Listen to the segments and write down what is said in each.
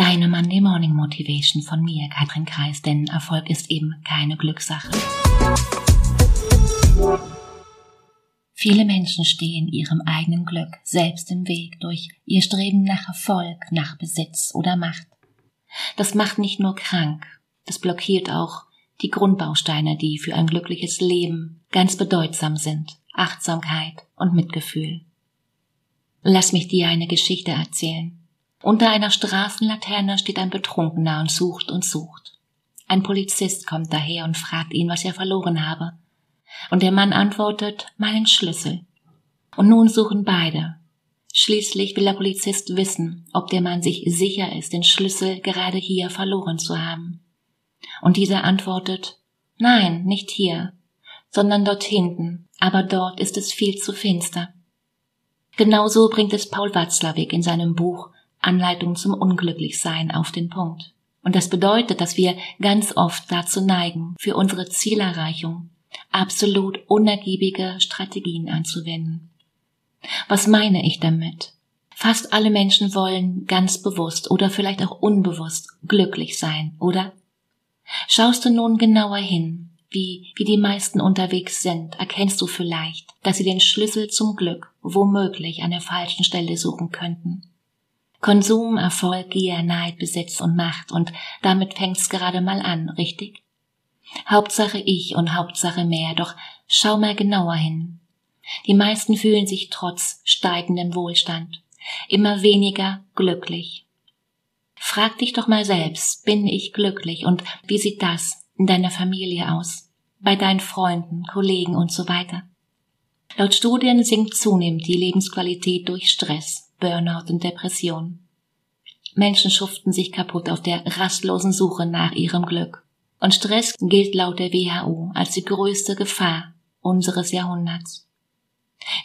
Deine Monday Morning Motivation von mir, Katrin Kreis, denn Erfolg ist eben keine Glückssache. Viele Menschen stehen ihrem eigenen Glück selbst im Weg durch ihr Streben nach Erfolg, nach Besitz oder Macht. Das macht nicht nur krank, das blockiert auch die Grundbausteine, die für ein glückliches Leben ganz bedeutsam sind, Achtsamkeit und Mitgefühl. Lass mich dir eine Geschichte erzählen. Unter einer Straßenlaterne steht ein Betrunkener und sucht und sucht. Ein Polizist kommt daher und fragt ihn, was er verloren habe. Und der Mann antwortet, meinen Schlüssel. Und nun suchen beide. Schließlich will der Polizist wissen, ob der Mann sich sicher ist, den Schlüssel gerade hier verloren zu haben. Und dieser antwortet, nein, nicht hier, sondern dort hinten, aber dort ist es viel zu finster. Genauso bringt es Paul Watzlawick in seinem Buch Anleitung zum Unglücklichsein auf den Punkt. Und das bedeutet, dass wir ganz oft dazu neigen, für unsere Zielerreichung absolut unergiebige Strategien anzuwenden. Was meine ich damit? Fast alle Menschen wollen ganz bewusst oder vielleicht auch unbewusst glücklich sein, oder? Schaust du nun genauer hin, wie, wie die meisten unterwegs sind, erkennst du vielleicht, dass sie den Schlüssel zum Glück womöglich an der falschen Stelle suchen könnten. Konsum, Erfolg, Gier, Neid, Besitz und Macht und damit fängt's gerade mal an, richtig? Hauptsache ich und Hauptsache mehr, doch schau mal genauer hin. Die meisten fühlen sich trotz steigendem Wohlstand immer weniger glücklich. Frag dich doch mal selbst, bin ich glücklich und wie sieht das in deiner Familie aus, bei deinen Freunden, Kollegen und so weiter? Laut Studien sinkt zunehmend die Lebensqualität durch Stress, Burnout und Depression. Menschen schuften sich kaputt auf der rastlosen Suche nach ihrem Glück. Und Stress gilt laut der WHO als die größte Gefahr unseres Jahrhunderts.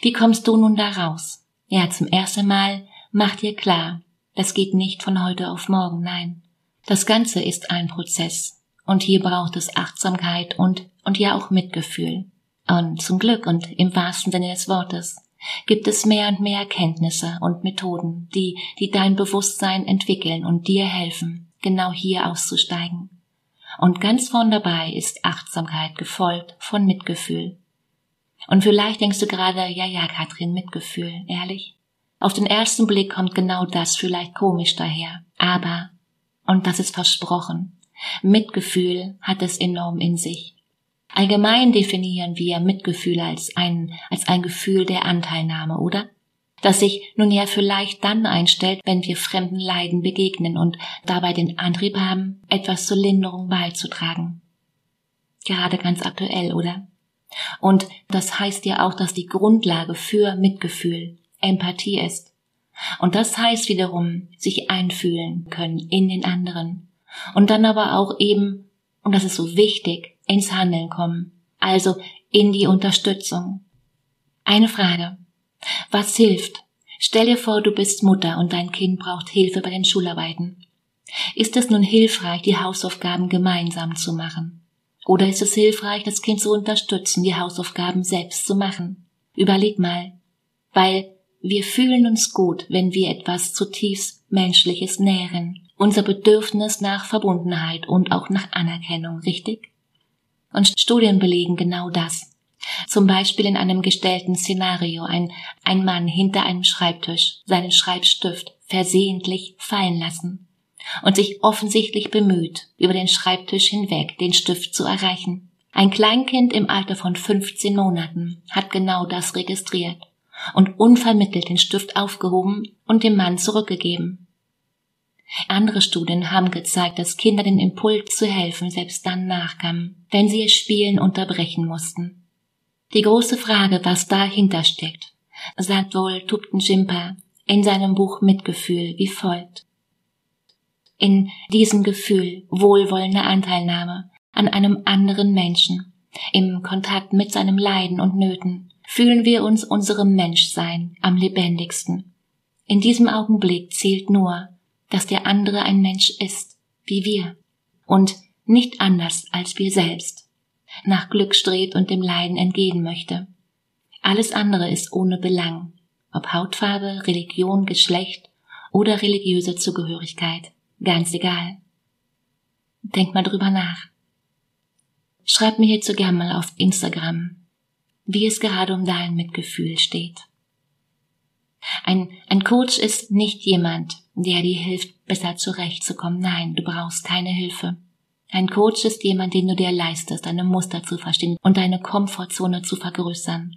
Wie kommst du nun da raus? Ja, zum ersten Mal mach dir klar, das geht nicht von heute auf morgen, nein. Das Ganze ist ein Prozess. Und hier braucht es Achtsamkeit und, und ja auch Mitgefühl. Und zum Glück und im wahrsten Sinne des Wortes gibt es mehr und mehr Erkenntnisse und Methoden, die, die dein Bewusstsein entwickeln und dir helfen, genau hier auszusteigen. Und ganz vorn dabei ist Achtsamkeit gefolgt von Mitgefühl. Und vielleicht denkst du gerade, ja, ja, Katrin, Mitgefühl, ehrlich? Auf den ersten Blick kommt genau das vielleicht komisch daher. Aber, und das ist versprochen, Mitgefühl hat es enorm in sich. Allgemein definieren wir Mitgefühl als ein, als ein Gefühl der Anteilnahme, oder? Das sich nun ja vielleicht dann einstellt, wenn wir fremden Leiden begegnen und dabei den Antrieb haben, etwas zur Linderung beizutragen. Gerade ganz aktuell, oder? Und das heißt ja auch, dass die Grundlage für Mitgefühl Empathie ist. Und das heißt wiederum, sich einfühlen können in den anderen. Und dann aber auch eben, und das ist so wichtig, ins Handeln kommen, also in die Unterstützung. Eine Frage. Was hilft? Stell dir vor, du bist Mutter und dein Kind braucht Hilfe bei den Schularbeiten. Ist es nun hilfreich, die Hausaufgaben gemeinsam zu machen? Oder ist es hilfreich, das Kind zu unterstützen, die Hausaufgaben selbst zu machen? Überleg mal. Weil wir fühlen uns gut, wenn wir etwas zutiefst Menschliches nähren. Unser Bedürfnis nach Verbundenheit und auch nach Anerkennung, richtig? Und Studien belegen genau das. Zum Beispiel in einem gestellten Szenario ein, ein Mann hinter einem Schreibtisch seinen Schreibstift versehentlich fallen lassen und sich offensichtlich bemüht, über den Schreibtisch hinweg den Stift zu erreichen. Ein Kleinkind im Alter von 15 Monaten hat genau das registriert und unvermittelt den Stift aufgehoben und dem Mann zurückgegeben. Andere Studien haben gezeigt, dass Kinder den Impuls zu helfen selbst dann nachkamen, wenn sie ihr Spielen unterbrechen mussten. Die große Frage, was dahinter steckt, sagt wohl Tupten Jimpa in seinem Buch Mitgefühl wie folgt. In diesem Gefühl wohlwollende Anteilnahme an einem anderen Menschen, im Kontakt mit seinem Leiden und Nöten, fühlen wir uns unserem Menschsein am lebendigsten. In diesem Augenblick zählt nur, dass der andere ein Mensch ist, wie wir, und nicht anders als wir selbst, nach Glück strebt und dem Leiden entgehen möchte. Alles andere ist ohne Belang, ob Hautfarbe, Religion, Geschlecht oder religiöse Zugehörigkeit. Ganz egal. Denk mal drüber nach. Schreib mir hierzu gerne mal auf Instagram, wie es gerade um dein Mitgefühl steht. Ein, ein Coach ist nicht jemand, der dir hilft, besser zurechtzukommen. Nein, du brauchst keine Hilfe. Ein Coach ist jemand, den du dir leistest, deine Muster zu verstehen und deine Komfortzone zu vergrößern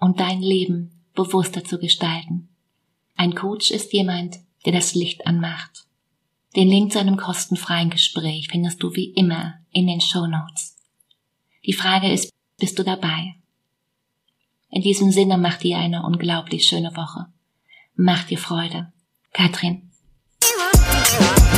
und dein Leben bewusster zu gestalten. Ein Coach ist jemand, der das Licht anmacht. Den Link zu einem kostenfreien Gespräch findest du wie immer in den Show Notes. Die Frage ist, bist du dabei? In diesem Sinne mach dir eine unglaublich schöne Woche. Mach dir Freude. Katrin. time.